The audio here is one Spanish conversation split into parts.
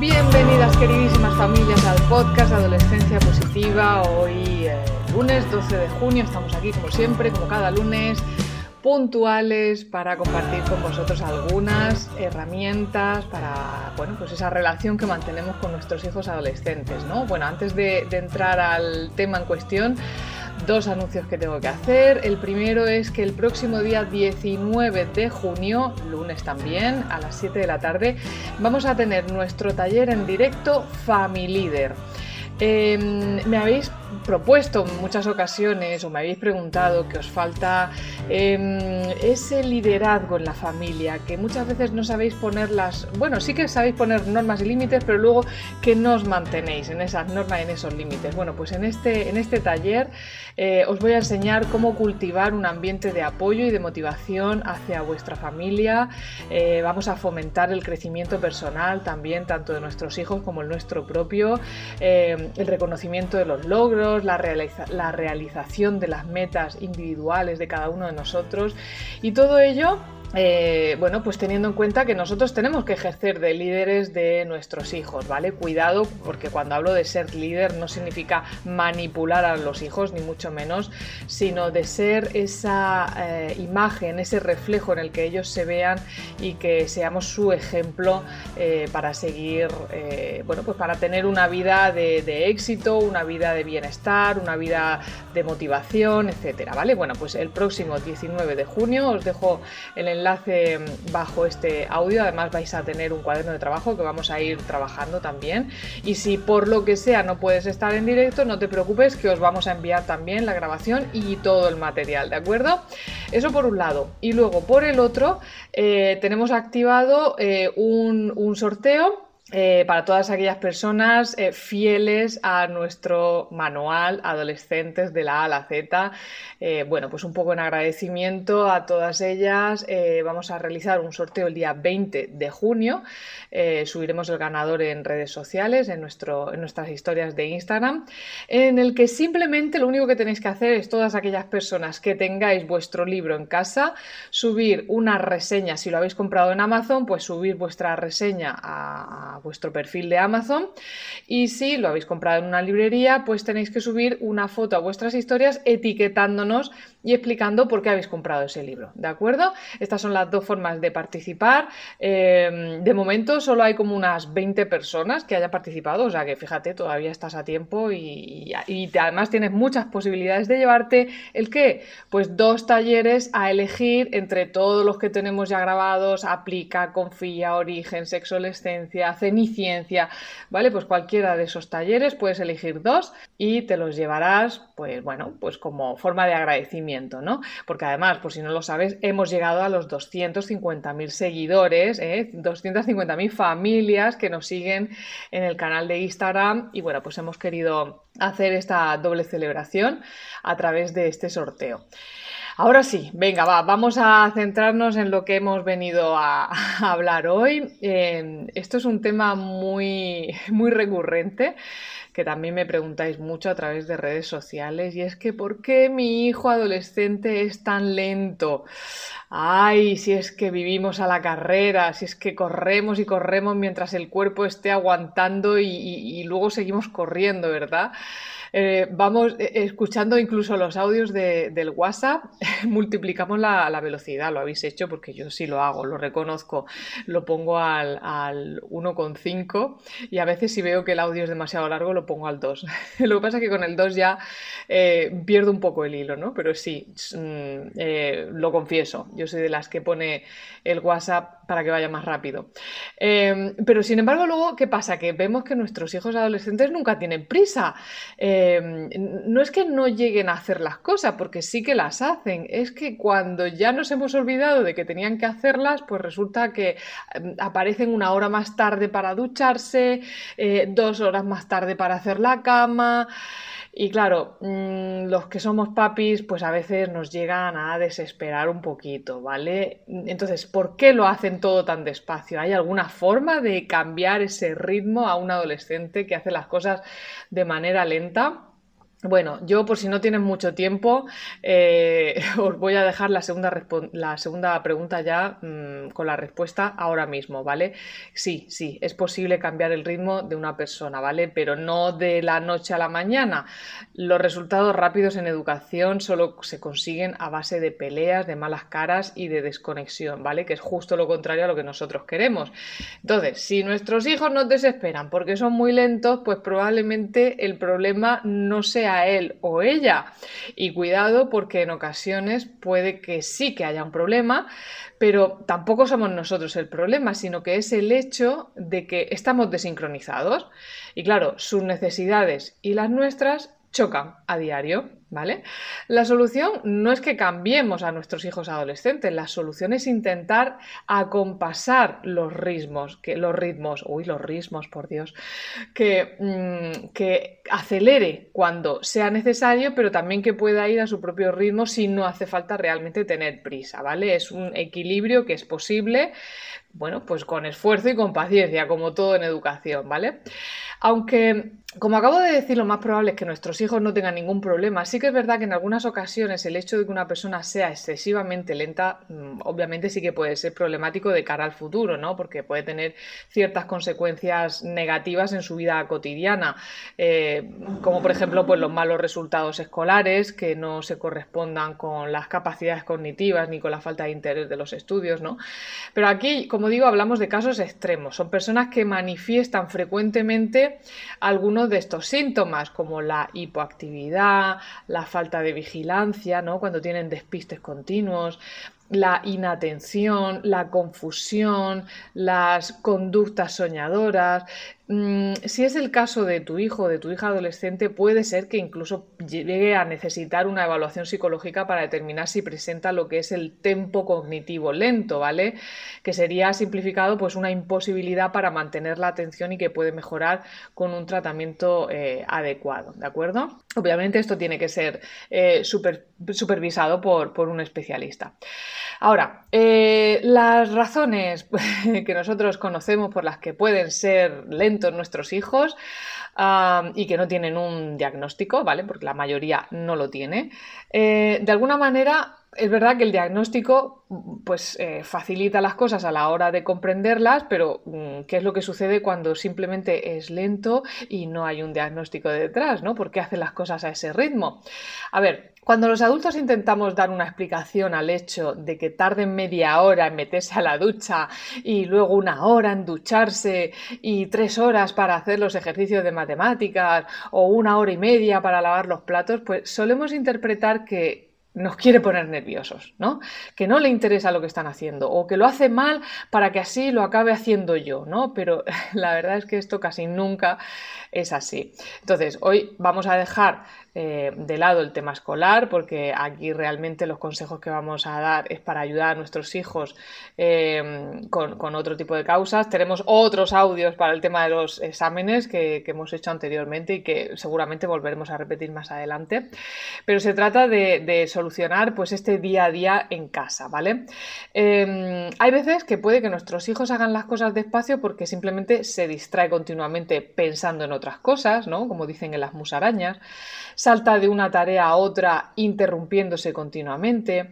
Bienvenidas queridísimas familias al podcast Adolescencia Positiva. Hoy eh, lunes 12 de junio estamos aquí como siempre, como cada lunes, puntuales para compartir con vosotros algunas herramientas para, bueno, pues esa relación que mantenemos con nuestros hijos adolescentes, ¿no? Bueno, antes de, de entrar al tema en cuestión, dos anuncios que tengo que hacer. El primero es que el próximo día 19 de junio, lunes también, a las 7 de la tarde, vamos a tener nuestro taller en directo Family Leader. Em, me habéis propuesto en muchas ocasiones o me habéis preguntado que os falta em, ese liderazgo en la familia, que muchas veces no sabéis poner las, bueno, sí que sabéis poner normas y límites, pero luego que no os mantenéis en esas normas en esos límites. Bueno, pues en este, en este taller eh, os voy a enseñar cómo cultivar un ambiente de apoyo y de motivación hacia vuestra familia. Eh, vamos a fomentar el crecimiento personal también, tanto de nuestros hijos como el nuestro propio. Em, el reconocimiento de los logros, la, la realización de las metas individuales de cada uno de nosotros y todo ello eh, bueno, pues teniendo en cuenta que nosotros tenemos que ejercer de líderes de nuestros hijos, ¿vale? Cuidado, porque cuando hablo de ser líder no significa manipular a los hijos, ni mucho menos, sino de ser esa eh, imagen, ese reflejo en el que ellos se vean y que seamos su ejemplo eh, para seguir, bueno, pues para tener una vida de, de, éxito, una vida de bienestar, una vida de motivación, etcétera, ¿vale? Bueno, pues el próximo 19 de junio os dejo el enlace enlace bajo este audio. Además vais a tener un cuaderno de trabajo que vamos a ir trabajando también. Y si por lo que sea no puedes estar en directo, no te preocupes que os vamos a enviar también la grabación y todo el material, ¿de acuerdo? Eso por un lado. Y luego por el otro eh, tenemos activado eh, un, un sorteo eh, para todas aquellas personas eh, fieles a nuestro manual Adolescentes de la A a la Z. Eh, bueno, pues un poco en agradecimiento a todas ellas. vamos a realizar un sorteo el día 20 de junio. subiremos el ganador en redes sociales, en, nuestro, en nuestras historias de Instagram, en el que simplemente lo único que tenéis que hacer es todas aquellas personas que tengáis vuestro libro en casa, subir una reseña, si lo habéis comprado en Amazon, pues subir vuestra reseña a vuestro perfil de Amazon. Y si lo habéis comprado en una librería, pues tenéis que subir una foto a vuestras historias etiquetándonos y explicando por qué habéis comprado ese libro, ¿de acuerdo? Estas son las dos formas de participar. Em, de momento solo hay como unas 20 personas que hayan participado, o sea que fíjate, todavía estás a tiempo y, además tienes muchas posibilidades de llevarte el qué? Pues dos talleres a elegir entre todos los que tenemos ya grabados, aplica, confía, origen, sexolescencia, ceniciencia, ¿vale? Pues cualquiera de esos talleres puedes elegir dos y te los llevarás, pues bueno, pues como forma de agradecimiento ¿no? Porque además, por si no lo sabes, hemos llegado a los 250.000 seguidores, ¿eh? 250.000 familias que nos siguen en el canal de Instagram y bueno, pues hemos querido hacer esta doble celebración a través de este sorteo. Ahora sí, venga, va, vamos a centrarnos en lo que hemos venido a, hablar hoy. Eh, esto es un tema muy, muy recurrente que también me preguntáis mucho a través de redes sociales y es que ¿por qué mi hijo adolescente es tan lento? Ay, si es que vivimos a la carrera, si es que corremos y corremos mientras el cuerpo esté aguantando y luego seguimos corriendo, ¿verdad? Eh, vamos eh, escuchando incluso los audios del WhatsApp, multiplicamos la, velocidad, lo habéis hecho porque yo sí lo hago, lo reconozco, lo pongo al, al 1,5 y a veces si veo que el audio es demasiado largo lo pongo al 2. lo que pasa es que con el 2 ya eh, pierdo un poco el hilo, ¿no? Pero sí, mm, lo confieso, yo soy de las que pone el WhatsApp para que vaya más rápido. Em, pero sin embargo, luego, ¿qué pasa? Que vemos que nuestros hijos adolescentes nunca tienen prisa. Em, no es que no lleguen a hacer las cosas, porque sí que las hacen, es que cuando ya nos hemos olvidado de que tenían que hacerlas, pues resulta que em, aparecen una hora más tarde para ducharse, eh, dos horas más tarde para hacer la cama. Y claro, mm, los que somos papis, pues a veces nos llegan a desesperar un poquito, ¿vale? Entonces, ¿por qué lo hacen todo tan despacio? ¿Hay alguna forma de cambiar ese ritmo a un adolescente que hace las cosas de manera lenta? Bueno, yo por si no tienen mucho tiempo, eh, os voy a dejar la segunda, la segunda pregunta ya mm, con la respuesta ahora mismo, ¿vale? Sí, sí, es posible cambiar el ritmo de una persona, ¿vale? Pero no de la noche a la mañana. Los resultados rápidos en educación solo se consiguen a base de peleas, de malas caras y de desconexión, ¿vale? Que es justo lo contrario a lo que nosotros queremos. Entonces, si nuestros hijos nos desesperan porque son muy lentos, pues probablemente el problema no sea él o ella. Y cuidado porque en ocasiones puede que sí que haya un problema, pero tampoco somos nosotros el problema, sino que es el hecho de que estamos desincronizados. Y claro, sus necesidades y las nuestras chocan a diario. ¿Vale? La solución no es que cambiemos a nuestros hijos adolescentes, la solución es intentar acompasar los ritmos, que los ritmos, uy, los ritmos, por Dios, que, mm, que acelere cuando sea necesario, pero también que pueda ir a su propio ritmo si no hace falta realmente tener prisa, ¿vale? Es un equilibrio que es posible, bueno, pues con esfuerzo y con paciencia, como todo en educación, ¿vale? Aunque, como acabo de decir, lo más probable es que nuestros hijos no tengan ningún problema, sí que es verdad que en algunas ocasiones el hecho de que una persona sea excesivamente lenta, mm, obviamente sí que puede ser problemático de cara al futuro, ¿no? Porque puede tener ciertas consecuencias negativas en su vida cotidiana, eh, como por ejemplo pues, los malos resultados escolares que no se correspondan con las capacidades cognitivas ni con la falta de interés de los estudios, ¿no? Pero aquí, como digo, hablamos de casos extremos. Son personas que manifiestan frecuentemente algunos de estos síntomas, como la hipoactividad, la falta de vigilancia, ¿no? Cuando tienen despistes continuos, la inatención, la confusión, las conductas soñadoras. Mm, si es el caso de tu hijo o de tu hija adolescente, puede ser que incluso llegue a necesitar una evaluación psicológica para determinar si presenta lo que es el tempo cognitivo lento, ¿vale? Que sería simplificado pues una imposibilidad para mantener la atención y que puede mejorar con un tratamiento eh, adecuado, ¿de acuerdo? Obviamente esto tiene que ser eh, supervisado por, por un especialista. Ahora, eh, las razones que nosotros conocemos por las que pueden ser lentos nuestros hijos y que no tienen un diagnóstico, ¿vale? Porque la mayoría no lo tiene, eh, de alguna manera es verdad que el diagnóstico pues eh, facilita las cosas a la hora de comprenderlas, pero mm, ¿qué es lo que sucede cuando simplemente es lento y no hay un diagnóstico detrás, ¿no? ¿Por qué hace las cosas a ese ritmo? A ver, cuando los adultos intentamos dar una explicación al hecho de que tarden media hora en meterse a la ducha y luego una hora en ducharse y tres horas para hacer los ejercicios de matemáticas o una hora y media para lavar los platos, pues solemos interpretar que nos quiere poner nerviosos, ¿no? Que no le interesa lo que están haciendo o que lo hace mal para que así lo acabe haciendo yo, ¿no? Pero la verdad es que esto casi nunca es así. Entonces, hoy vamos a dejar eh, de lado el tema escolar, porque aquí realmente los consejos que vamos a dar es para ayudar a nuestros hijos eh, con, otro tipo de causas. Tenemos otros audios para el tema de los exámenes que, hemos hecho anteriormente y que seguramente volveremos a repetir más adelante. Pero se trata de, solucionar pues este día a día en casa, ¿vale? Eh, hay veces que puede que nuestros hijos hagan las cosas despacio porque simplemente se distrae continuamente pensando en otras cosas, ¿no? Como dicen en las musarañas salta de una tarea a otra interrumpiéndose continuamente,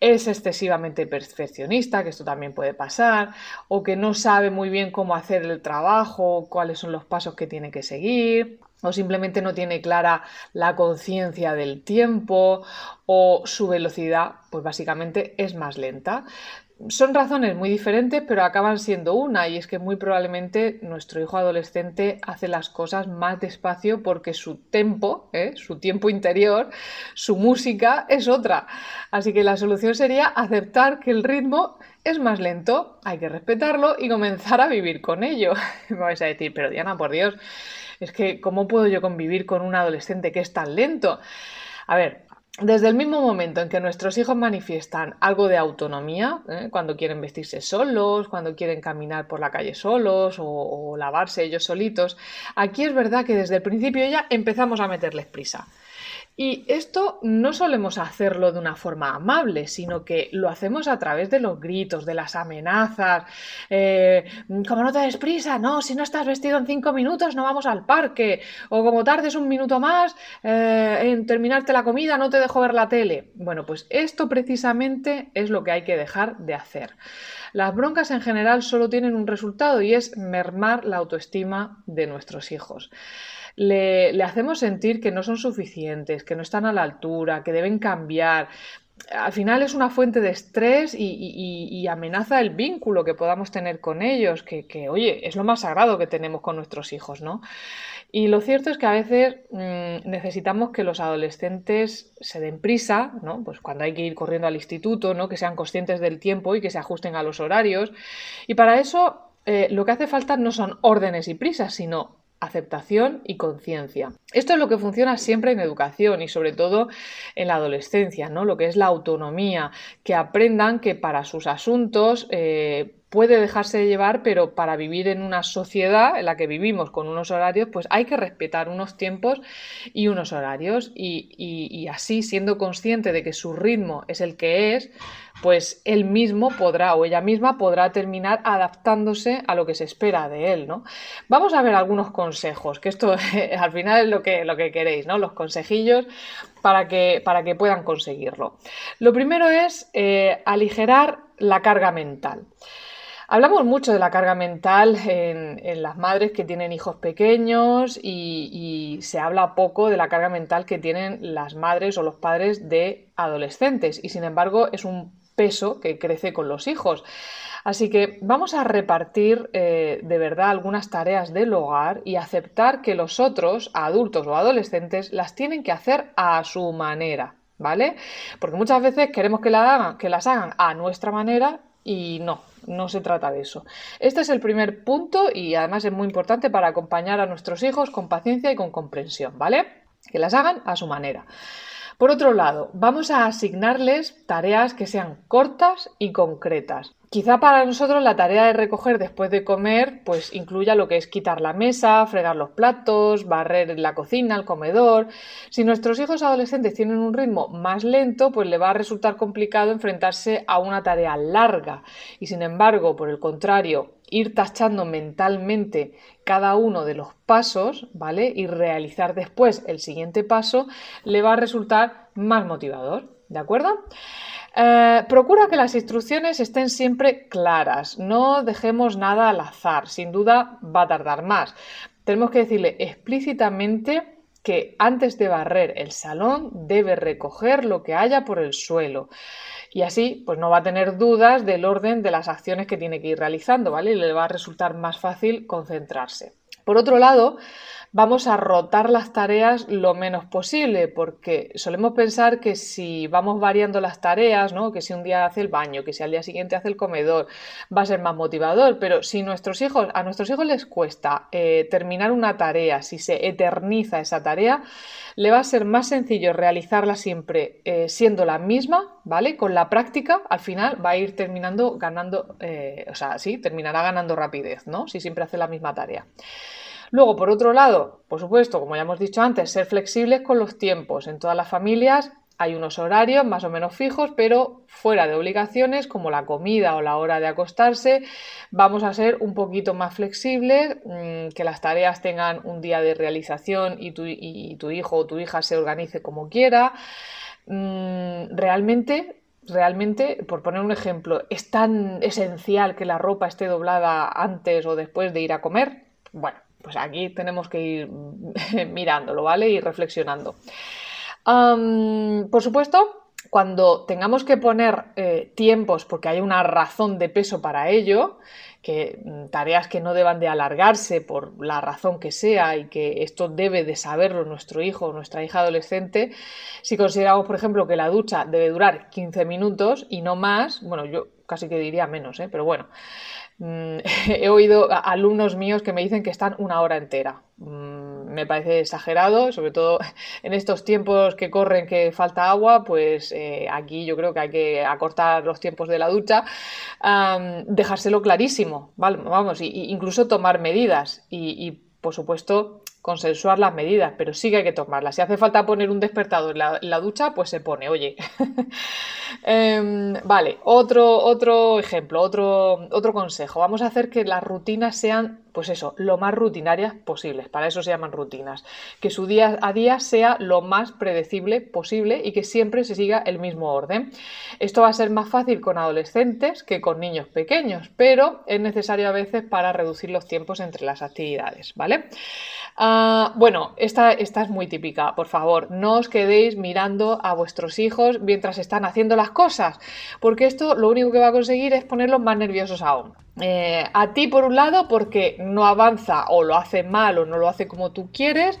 es excesivamente perfeccionista, que esto también puede pasar, o que no sabe muy bien cómo hacer el trabajo, cuáles son los pasos que tiene que seguir, o simplemente no tiene clara la conciencia del tiempo o su velocidad, pues básicamente es más lenta son razones muy diferentes, pero acaban siendo una, y es que muy probablemente nuestro hijo adolescente hace las cosas más despacio porque su tempo, ¿eh? su tiempo interior, su música es otra. Así que la solución sería aceptar que el ritmo es más lento, hay que respetarlo y comenzar a vivir con ello. Me vais a decir, pero Diana, por Dios, es que ¿cómo puedo yo convivir con un adolescente que es tan lento? A ver, desde el mismo momento en que nuestros hijos manifiestan algo de autonomía, ¿eh? cuando quieren vestirse solos, cuando quieren caminar por la calle solos o, o lavarse ellos solitos, aquí es verdad que desde el principio ya empezamos a meterles prisa. Y esto no solemos hacerlo de una forma amable, sino que lo hacemos a través de los gritos, de las amenazas, eh, como no te des prisa, no, si no estás vestido en cinco minutos no vamos al parque, o como tardes un minuto más eh, en terminarte la comida no te dejo ver la tele. Bueno, pues esto precisamente es lo que hay que dejar de hacer. Las broncas en general solo tienen un resultado y es mermar la autoestima de nuestros hijos le, hacemos sentir que no son suficientes, que no están a la altura, que deben cambiar al final es una fuente de estrés y, amenaza el vínculo que podamos tener con ellos, que, oye, es lo más sagrado que tenemos con nuestros hijos, ¿no? Y lo cierto es que a veces mm, necesitamos que los adolescentes se den prisa, ¿no? Pues cuando hay que ir corriendo al instituto, ¿no? Que sean conscientes del tiempo y que se ajusten a los horarios. Y para eso eh, lo que hace falta no son órdenes y prisas, sino aceptación y conciencia. Esto es lo que funciona siempre en educación y sobre todo en la adolescencia, ¿no? Lo que es la autonomía, que aprendan que para sus asuntos eh, puede dejarse llevar, pero para vivir en una sociedad en la que vivimos con unos horarios, pues hay que respetar unos tiempos y unos horarios y, así siendo consciente de que su ritmo es el que es, pues él mismo podrá o ella misma podrá terminar adaptándose a lo que se espera de él, ¿no? Vamos a ver algunos consejos, que esto al final es lo que, lo que queréis, ¿no? Los consejillos para que, para que puedan conseguirlo. Lo primero es eh, aligerar la carga mental. Hablamos mucho de la carga mental en, las madres que tienen hijos pequeños y, se habla poco de la carga mental que tienen las madres o los padres de adolescentes y sin embargo es un peso que crece con los hijos. Así que vamos a repartir eh, de verdad algunas tareas del hogar y aceptar que los otros, adultos o adolescentes, las tienen que hacer a su manera, ¿vale? Porque muchas veces queremos que, la hagan, que las hagan a nuestra manera y no, no se trata de eso. Este es el primer punto y además es muy importante para acompañar a nuestros hijos con paciencia y con comprensión, ¿vale? Que las hagan a su manera. Por otro lado, vamos a asignarles tareas que sean cortas y concretas. Quizá para nosotros la tarea de recoger después de comer pues incluya lo que es quitar la mesa, fregar los platos, barrer la cocina, el comedor. Si nuestros hijos adolescentes tienen un ritmo más lento, pues le va a resultar complicado enfrentarse a una tarea larga. Y sin embargo, por el contrario, ir tachando mentalmente cada uno de los pasos, ¿vale? Y realizar después el siguiente paso le va a resultar más motivador, ¿de acuerdo? Eh, procura que las instrucciones estén siempre claras, no dejemos nada al azar, sin duda va a tardar más. Tenemos que decirle explícitamente que antes de barrer el salón debe recoger lo que haya por el suelo. Y así, pues no va a tener dudas del orden de las acciones que tiene que ir realizando, ¿vale? Y le va a resultar más fácil concentrarse. Por otro lado, vamos a rotar las tareas lo menos posible, porque solemos pensar que si vamos variando las tareas, ¿no? que si un día hace el baño, que si al día siguiente hace el comedor, va a ser más motivador, pero si nuestros hijos, a nuestros hijos les cuesta eh, terminar una tarea, si se eterniza esa tarea, le va a ser más sencillo realizarla siempre eh, siendo la misma, ¿vale? Con la práctica, al final va a ir terminando ganando, eh, o sea, sí, terminará ganando rapidez, ¿no? Si siempre hace la misma tarea. Luego, por otro lado, por supuesto, como ya hemos dicho antes, ser flexibles con los tiempos. En todas las familias hay unos horarios más o menos fijos, pero fuera de obligaciones como la comida o la hora de acostarse, vamos a ser un poquito más flexibles, mm, que las tareas tengan un día de realización y tu, hijo o tu hija se organice como quiera. Mm, realmente realmente, por poner un ejemplo, es tan esencial que la ropa esté doblada antes o después de ir a comer. Bueno, pues aquí tenemos que ir mirándolo, ¿vale? Y reflexionando. por supuesto, cuando tengamos que poner eh, tiempos porque hay una razón de peso para ello, que mm, tareas que no deban de alargarse por la razón que sea y que esto debe de saberlo nuestro hijo o nuestra hija adolescente, si consideramos, por ejemplo, que la ducha debe durar 15 minutos y no más, bueno, yo casi que diría menos, ¿eh? pero bueno, he oído alumnos míos que me dicen que están una hora entera. Mm, me parece exagerado, sobre todo en estos tiempos que corren que falta agua, pues eh, aquí yo creo que hay que acortar los tiempos de la ducha, dejárselo clarísimo, vamos, y, incluso tomar medidas y por supuesto consensuar las medidas, pero sí que hay que tomarlas. Si hace falta poner un despertador en la, ducha, pues se pone, oye. Em, vale, otro, otro ejemplo, otro, otro consejo. Vamos a hacer que las rutinas sean, pues eso, lo más rutinarias posibles. Para eso se llaman rutinas. Que su día a día sea lo más predecible posible y que siempre se siga el mismo orden. Esto va a ser más fácil con adolescentes que con niños pequeños, pero es necesario a veces para reducir los tiempos entre las actividades, ¿vale? Ah, bueno, esta, esta, es muy típica. Por favor, no os quedéis mirando a vuestros hijos mientras están haciendo las cosas, porque esto lo único que va a conseguir es ponerlos más nerviosos aún. Eh, a ti, por un lado, porque no avanza o lo hace mal o no lo hace como tú quieres,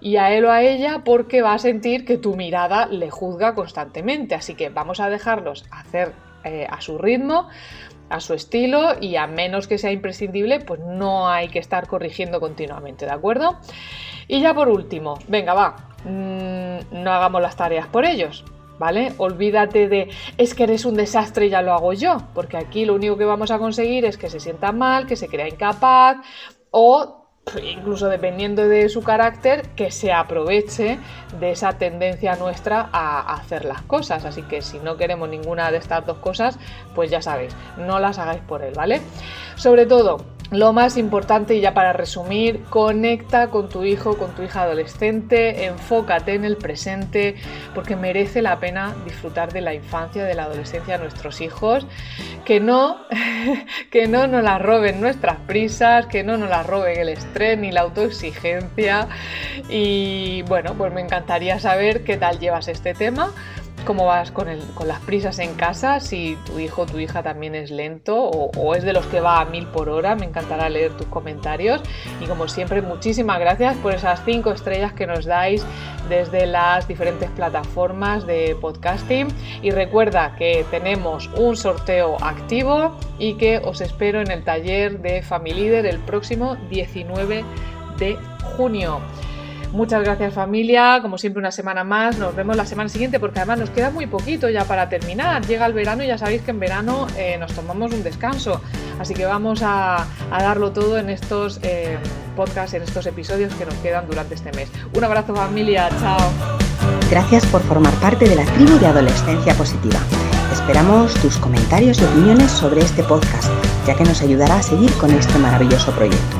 y a él o a ella porque va a sentir que tu mirada le juzga constantemente. Así que vamos a dejarlos hacer eh, a su ritmo a su estilo y a menos que sea imprescindible, pues no hay que estar corrigiendo continuamente, ¿de acuerdo? Y ya por último, venga, va, mm, no hagamos las tareas por ellos. ¿Vale? Olvídate de es que eres un desastre y ya lo hago yo, porque aquí lo único que vamos a conseguir es que se sienta mal, que se crea incapaz o incluso dependiendo de su carácter, que se aproveche de esa tendencia nuestra a hacer las cosas. Así que si no queremos ninguna de estas dos cosas, pues ya sabéis, no las hagáis por él, ¿vale? Sobre todo, lo más importante, y ya para resumir, conecta con tu hijo, con tu hija adolescente, enfócate en el presente, porque merece la pena disfrutar de la infancia, de la adolescencia de nuestros hijos, que no, que no nos la roben nuestras prisas, que no nos la roben el estrés ni la autoexigencia. Y bueno, pues me encantaría saber qué tal llevas este tema cómo vas con, las prisas en casa, si tu hijo o tu hija también es lento o, es de los que va a mil por hora. Me encantará leer tus comentarios. Y como siempre, muchísimas gracias por esas cinco estrellas que nos dais desde las diferentes plataformas de podcasting. Y recuerda que tenemos un sorteo activo y que os espero en el taller de Family Leader el próximo 19 de junio. Muchas gracias familia, como siempre una semana más, nos vemos la semana siguiente porque además nos queda muy poquito ya para terminar, llega el verano y ya sabéis que en verano eh, nos tomamos un descanso, así que vamos a, darlo todo en estos eh, podcasts, en estos episodios que nos quedan durante este mes. Un abrazo familia, chao. Gracias por formar parte de la tribu de Adolescencia Positiva. Esperamos tus comentarios y opiniones sobre este podcast, ya que nos ayudará a seguir con este maravilloso proyecto.